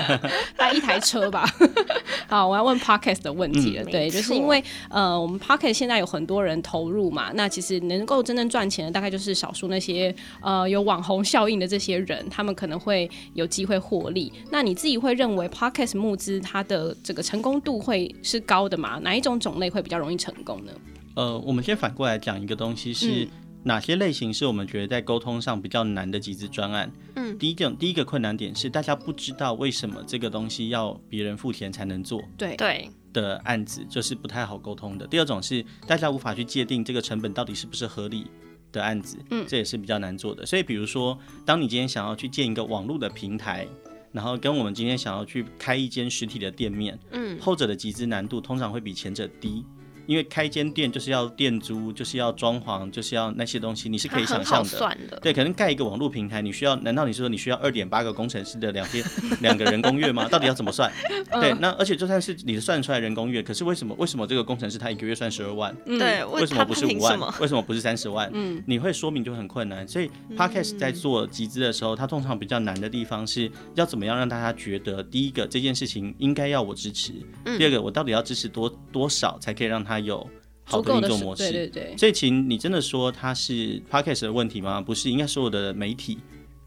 [laughs] 带一台车吧。[laughs] 好，我要问 podcast 的问题了。嗯、对，就是因为呃，我们 podcast 现在有很多人投入嘛，那其实能够真正赚钱的，大概就是少数那些呃有网红效应的这些人，他们可能会有机会获利。那你自己会认为 podcast 募资它的这个成功度会是高的吗？哪一种种类会比较容易成功呢？呃，我们先反过来讲一个东西是。嗯哪些类型是我们觉得在沟通上比较难的集资专案？嗯，第一种第一个困难点是大家不知道为什么这个东西要别人付钱才能做，对对的案子就是不太好沟通的。第二种是大家无法去界定这个成本到底是不是合理的案子，嗯，这也是比较难做的。所以比如说，当你今天想要去建一个网络的平台，然后跟我们今天想要去开一间实体的店面，嗯，后者的集资难度通常会比前者低。因为开间店就是要店租，就是要装潢，就是要那些东西，你是可以想象的。的对，可能盖一个网络平台，你需要？难道你是说你需要二点八个工程师的两天 [laughs] 两个人工月吗？到底要怎么算？[laughs] 对，那而且就算是你算出来人工月，可是为什么为什么这个工程师他一个月算十二万？对，为什么不是五万？为什么不是三十万？嗯，你会说明就很困难。所以 Podcast 在做集资的时候，它通常比较难的地方是要怎么样让大家觉得，第一个这件事情应该要我支持，第二个我到底要支持多多少才可以让他有。好的运作模式，对对对。所以，请你真的说它是 Podcast 的问题吗？不是，应该所有的媒体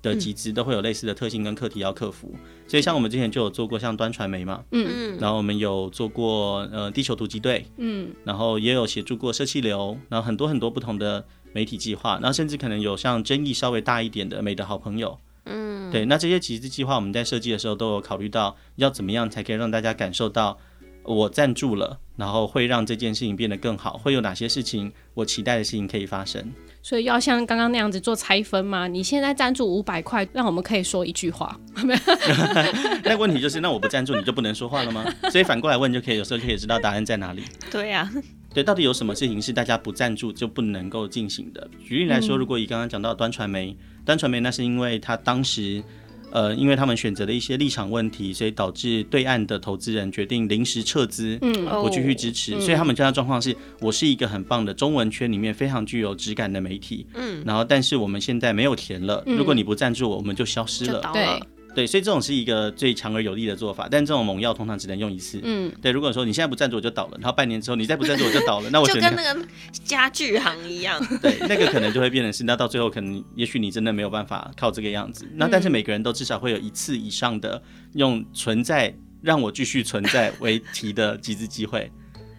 的集资都会有类似的特性跟课题要克服。嗯、所以，像我们之前就有做过像端传媒嘛，嗯嗯，然后我们有做过呃地球突击队，嗯，然后也有协助过社气流，然后很多很多不同的媒体计划，然后甚至可能有像争议稍微大一点的美的好朋友，嗯，对。那这些集资计划我们在设计的时候都有考虑到要怎么样才可以让大家感受到。我赞助了，然后会让这件事情变得更好。会有哪些事情我期待的事情可以发生？所以要像刚刚那样子做拆分吗？你现在赞助五百块，让我们可以说一句话。[laughs] 那问题就是，那我不赞助你就不能说话了吗？所以反过来问就可以，有时候可以知道答案在哪里。对呀、啊，对，到底有什么事情是大家不赞助就不能够进行的？举例来说，如果以刚刚讲到端传媒，端传媒那是因为他当时。呃，因为他们选择了一些立场问题，所以导致对岸的投资人决定临时撤资，嗯，不继续支持。哦、所以他们现在状况是，我是一个很棒的中文圈里面非常具有质感的媒体，嗯，然后但是我们现在没有钱了，嗯、如果你不赞助我，我们就消失了，对。对，所以这种是一个最强而有力的做法，但这种猛药通常只能用一次。嗯，对。如果说你现在不赞助我就倒了，然后半年之后你再不赞助我就倒了，那我 [laughs] 就跟那个家具行一样。[laughs] 对，那个可能就会变成是，那到最后可能也许你真的没有办法靠这个样子。那但是每个人都至少会有一次以上的用存在让我继续存在为题的集资机会。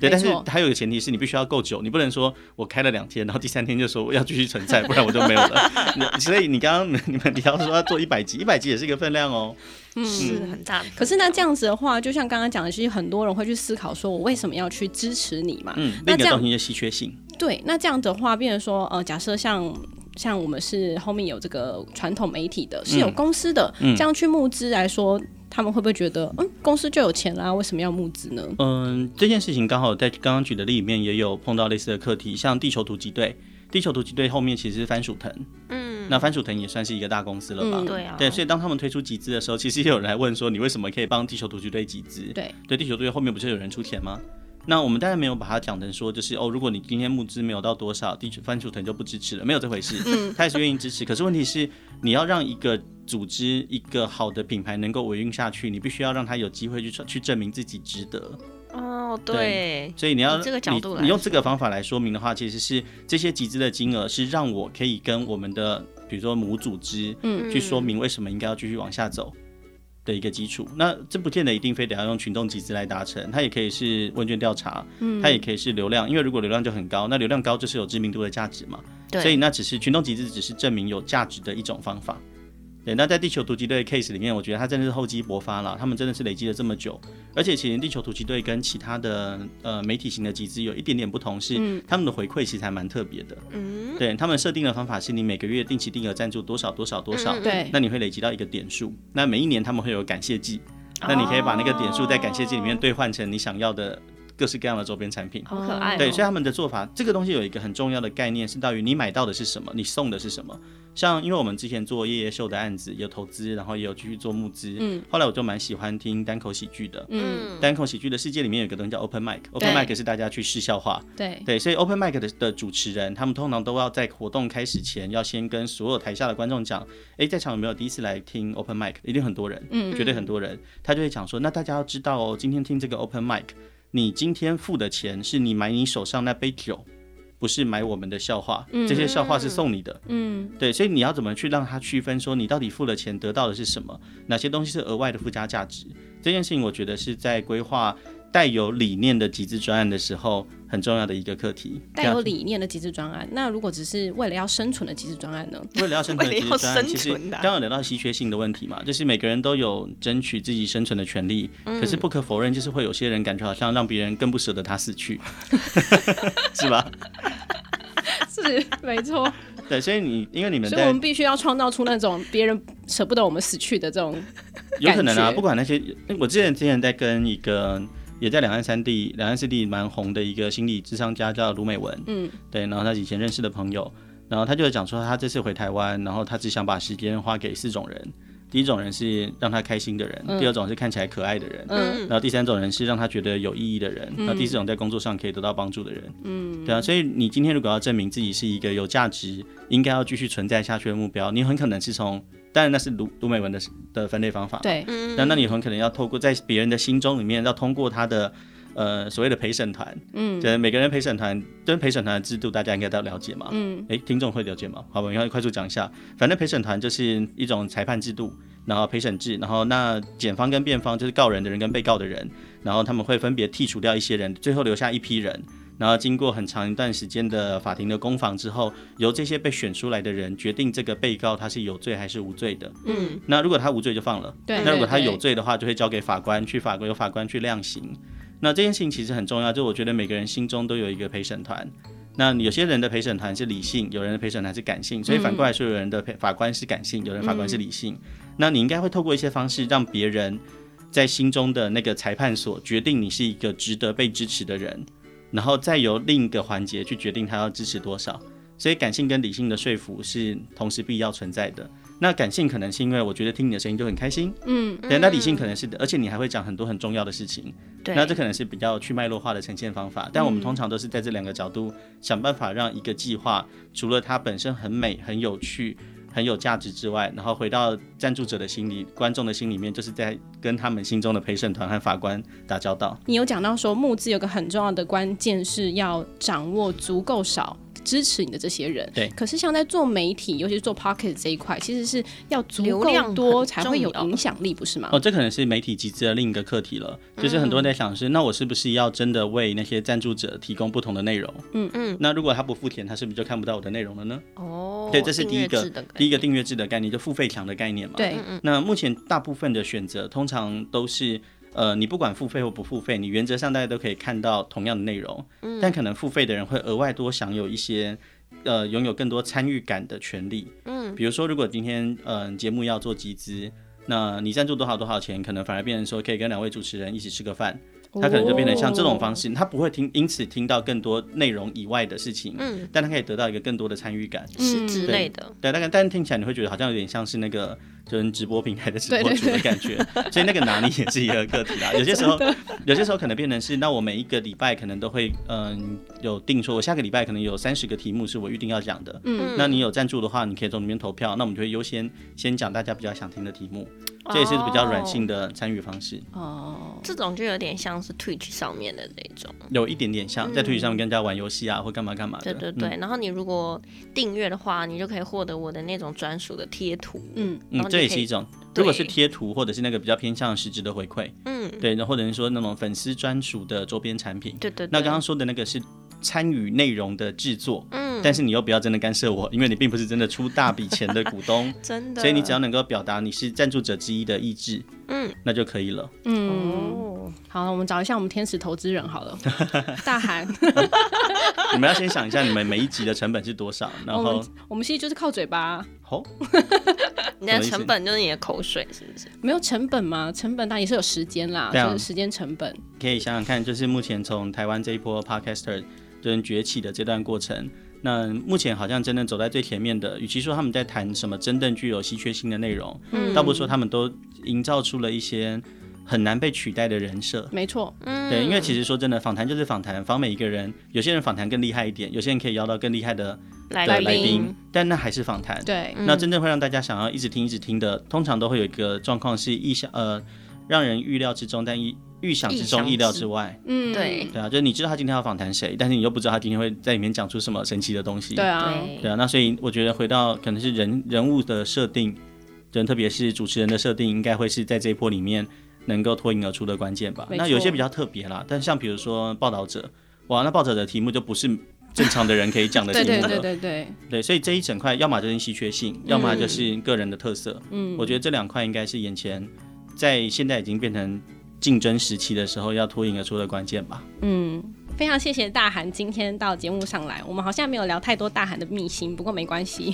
对，但是还有一个前提是你必须要够久，你不能说我开了两天，然后第三天就说我要继续存在，不然我就没有了。[laughs] 所以你刚刚你们提到说要做一百集，一百集也是一个分量哦，嗯，是很大。可是那这样子的话，就像刚刚讲的，其实很多人会去思考说，我为什么要去支持你嘛？嗯，那这样东西的稀缺性。对，那这样的话，变成说，呃，假设像像我们是后面有这个传统媒体的，是有公司的，嗯，这样去募资来说。他们会不会觉得，嗯，公司就有钱啦，为什么要募资呢？嗯，这件事情刚好在刚刚举的例里面也有碰到类似的课题，像地球突击队，地球突击队后面其实是番薯藤，嗯，那番薯藤也算是一个大公司了吧？嗯、对啊，对，所以当他们推出集资的时候，其实也有人来问说，你为什么可以帮地球突击队集资？对，对，地球突击队后面不是有人出钱吗？那我们当然没有把它讲成说，就是哦，如果你今天募资没有到多少，地球番薯藤就不支持了，没有这回事。嗯，他也是愿意支持。可是问题是，你要让一个组织、一个好的品牌能够维运下去，你必须要让他有机会去去证明自己值得。哦，哦，对，所以你要这个角度来你，你用这个方法来说明的话，其实是这些集资的金额是让我可以跟我们的比如说母组织，嗯，去说明为什么应该要继续往下走。的一个基础，那这不见得一定非得要用群众集资来达成，它也可以是问卷调查，嗯，它也可以是流量，因为如果流量就很高，那流量高就是有知名度的价值嘛，对，所以那只是群众集资只是证明有价值的一种方法。对，那在地球突击队 case 里面，我觉得他真的是厚积薄发了。他们真的是累积了这么久，而且其实地球突击队跟其他的呃媒体型的集资有一点点不同，是他们的回馈其实还蛮特别的。嗯，对他们设定的方法是你每个月定期定额赞助多少多少多少，对，那你会累积到一个点数。那每一年他们会有感谢季，那你可以把那个点数在感谢季里面兑换成你想要的各式各样的周边产品。好可爱。对，所以他们的做法，这个东西有一个很重要的概念是在于你买到的是什么，你送的是什么。像因为我们之前做夜夜秀的案子，有投资，然后也有继续做募资。嗯，后来我就蛮喜欢听单口喜剧的。嗯，单口喜剧的世界里面有一个东西叫 open mic，open mic 是大家去试笑话。对对，所以 open mic 的的主持人，他们通常都要在活动开始前，要先跟所有台下的观众讲，哎，在场有没有第一次来听 open mic？一定很多人，嗯，绝对很多人。他就会讲说，那大家要知道哦，今天听这个 open mic，你今天付的钱是你买你手上那杯酒。不是买我们的笑话，这些笑话是送你的。嗯，对，所以你要怎么去让他区分，说你到底付了钱得到的是什么？哪些东西是额外的附加价值？这件事情，我觉得是在规划带有理念的集资专案的时候很重要的一个课题。带有理念的集资专案，那如果只是为了要生存的集资专案呢？为了要生存的集资专案，其实刚刚聊到稀缺性的问题嘛，就是每个人都有争取自己生存的权利，可是不可否认，就是会有些人感觉好像让别人更不舍得他死去，[laughs] 是吧？[laughs] 是没错，对，所以你因为你们，所以我们必须要创造出那种别人舍不得我们死去的这种，有可能啊，不管那些，我之前之前在跟一个也在两岸三地、两岸四地蛮红的一个心理智商家叫卢美文，嗯，对，然后他以前认识的朋友，然后他就讲说他这次回台湾，然后他只想把时间花给四种人。第一种人是让他开心的人，第二种是看起来可爱的人，嗯，然后第三种人是让他觉得有意义的人，然后第四种在工作上可以得到帮助的人，嗯，对啊，所以你今天如果要证明自己是一个有价值、应该要继续存在下去的目标，你很可能是从，当然那是卢卢美文的的分类方法，对，那那你很可能要透过在别人的心中里面，要通过他的呃所谓的陪审团，嗯，就是每个人陪审团跟陪审团的制度，大家应该都了解嘛，嗯，诶，听众会了解吗？好吧，我应该快速讲一下，反正陪审团就是一种裁判制度。然后陪审制，然后那检方跟辩方就是告人的人跟被告的人，然后他们会分别剔除掉一些人，最后留下一批人，然后经过很长一段时间的法庭的攻防之后，由这些被选出来的人决定这个被告他是有罪还是无罪的。嗯，那如果他无罪就放了，对，那如果他有罪的话，就会交给法官去法官由法官去量刑。那这件事情其实很重要，就我觉得每个人心中都有一个陪审团。那有些人的陪审团是理性，有人的陪审团是感性，所以反过来说，有人的陪法官是感性，有人法官是理性。嗯、那你应该会透过一些方式，让别人在心中的那个裁判所决定你是一个值得被支持的人，然后再由另一个环节去决定他要支持多少。所以感性跟理性的说服是同时必要存在的。那感性可能是因为我觉得听你的声音就很开心，嗯，对。那理性可能是的，而且你还会讲很多很重要的事情，对。那这可能是比较去脉络化的呈现方法。但我们通常都是在这两个角度想办法让一个计划，除了它本身很美、很有趣、很有价值之外，然后回到赞助者的心里、观众的心里面，就是在跟他们心中的陪审团和法官打交道。你有讲到说募资有个很重要的关键是要掌握足够少。支持你的这些人，对。可是像在做媒体，尤其是做 Podcast 这一块，其实是要足够多才会有影响力，不是吗？哦，这可能是媒体集资的另一个课题了。就是很多人在想是，那我是不是要真的为那些赞助者提供不同的内容？嗯嗯。那如果他不付钱，他是不是就看不到我的内容了呢？哦，对，这是第一个第一个订阅制的概念，就付费墙的概念嘛。对。那目前大部分的选择通常都是。呃，你不管付费或不付费，你原则上大家都可以看到同样的内容，嗯，但可能付费的人会额外多享有一些，呃，拥有更多参与感的权利，嗯，比如说如果今天呃节目要做集资，那你赞助多少多少钱，可能反而变成说可以跟两位主持人一起吃个饭。他可能就变成像这种方式，他不会听，因此听到更多内容以外的事情，嗯，但他可以得到一个更多的参与感，是之类的，对，大概，但是听起来你会觉得好像有点像是那个就是直播平台的直播主的感觉，所以那个拿捏也是一个个体啦。有些时候，[laughs] 有些时候可能变成是，那我每一个礼拜可能都会，嗯，有定说，我下个礼拜可能有三十个题目是我预定要讲的，嗯，那你有赞助的话，你可以从里面投票，那我们就会优先先讲大家比较想听的题目。这也是比较软性的参与方式。哦，这种就有点像是 Twitch 上面的那种，有一点点像在 Twitch 上面跟人家玩游戏啊，或干嘛干嘛的。对对对，然后你如果订阅的话，你就可以获得我的那种专属的贴图。嗯嗯，这也是一种。如果是贴图或者是那个比较偏向实质的回馈，嗯，对，那或者是说那种粉丝专属的周边产品，对对。那刚刚说的那个是。参与内容的制作，嗯，但是你又不要真的干涉我，因为你并不是真的出大笔钱的股东，[laughs] 真的，所以你只要能够表达你是赞助者之一的意志，嗯，那就可以了，嗯，哦，好，我们找一下我们天使投资人好了，[laughs] 大韩，你们要先想一下你们每一集的成本是多少，然后我们，我们其实就是靠嘴巴，好，[laughs] 你的成本就是你的口水，是不是？没有成本吗？成本当然也是有时间啦，就是时间成本，可以想想看，就是目前从台湾这一波 Podcaster。人崛起的这段过程，那目前好像真正走在最前面的，与其说他们在谈什么真正具有稀缺性的内容，嗯，倒不如说他们都营造出了一些很难被取代的人设。没错，嗯，对，因为其实说真的，访谈就是访谈，访每一个人，有些人访谈更厉害一点，有些人可以邀到更厉害的来宾，来宾，但那还是访谈。对，那真正会让大家想要一直听一直听的，通常都会有一个状况是意想呃，让人预料之中，但意。预想之中，意料之外。嗯，对，对啊，就是你知道他今天要访谈谁，但是你又不知道他今天会在里面讲出什么神奇的东西。对啊，对啊，那所以我觉得回到可能是人人物的设定，人特别是主持人的设定，应该会是在这一波里面能够脱颖而出的关键吧。那有些比较特别啦，但像比如说报道者，哇，那报道者的题目就不是正常的人可以讲的题目了。对对对对对，对，所以这一整块，要么就是稀缺性，要么就是个人的特色。嗯，我觉得这两块应该是眼前在现在已经变成。竞争时期的时候，要脱颖而出的关键吧。嗯。非常谢谢大韩今天到节目上来，我们好像没有聊太多大韩的秘辛，不过没关系，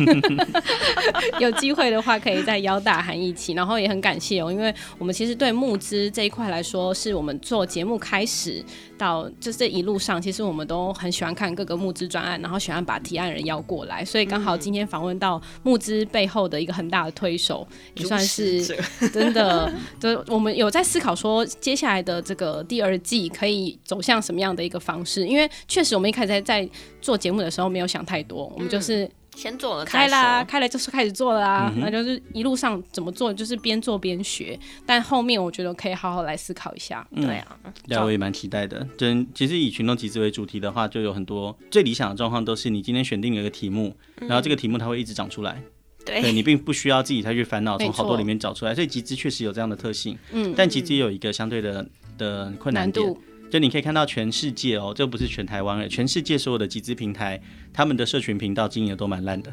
[laughs] 有机会的话可以再邀大韩一起。然后也很感谢哦，因为我们其实对募资这一块来说，是我们做节目开始到就这一路上，其实我们都很喜欢看各个募资专案，然后喜欢把提案人邀过来，所以刚好今天访问到募资背后的一个很大的推手，也算是真的。就我们有在思考说，接下来的这个第二季可以走向什么样的一个方。方式，因为确实我们一开始在在做节目的时候没有想太多，我们就是先做了开啦，开了就是开始做了啦，那就是一路上怎么做，就是边做边学。但后面我觉得可以好好来思考一下。对啊，对，我也蛮期待的。真其实以群众集资为主题的话，就有很多最理想的状况都是你今天选定了一个题目，然后这个题目它会一直长出来。对，你并不需要自己再去烦恼从好多里面找出来，所以集资确实有这样的特性。嗯，但集资也有一个相对的的困难点。就你可以看到全世界哦，这不是全台湾诶，全世界所有的集资平台，他们的社群频道经营的都蛮烂的。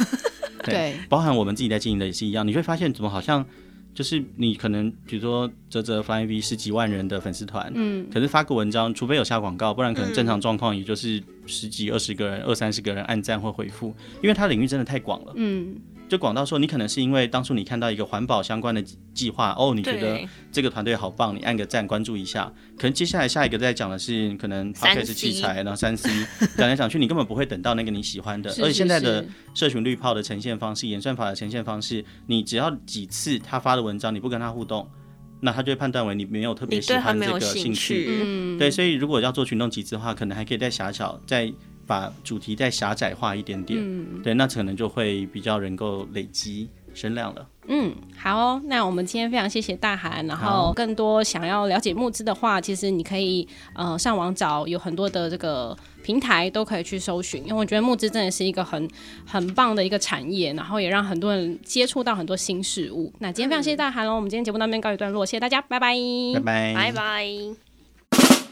[laughs] 对，对包含我们自己在经营的也是一样。你会发现怎么好像就是你可能比如说泽泽 Flying V 十几万人的粉丝团，嗯，可是发个文章，除非有下广告，不然可能正常状况也就是十几二十个人、二三十个人按赞或回复，因为它领域真的太广了，嗯。就广到说，你可能是因为当初你看到一个环保相关的计划，哦，你觉得这个团队好棒，你按个赞关注一下。可能接下来下一个在讲的是可能 Podcast 器材，然后三 C [laughs] 讲来讲去，你根本不会等到那个你喜欢的。是是是，而且现在的社群绿泡的呈现方式、演算法的呈现方式，你只要几次他发的文章你不跟他互动，那他就会判断为你没有特别喜欢这个兴趣。嗯，对，所以如果要做群众集资的话，可能还可以再狭小再。把主题再狭窄化一点点，嗯，对，那可能就会比较能够累积声量了。嗯，好哦，那我们今天非常谢谢大韩，然后更多想要了解募资的话，其实你可以呃上网找，有很多的这个平台都可以去搜寻，因为我觉得募资真的是一个很很棒的一个产业，然后也让很多人接触到很多新事物。那今天非常谢谢大韩喽，我们今天节目到这边告一段落，谢谢大家，拜拜，拜拜，拜拜。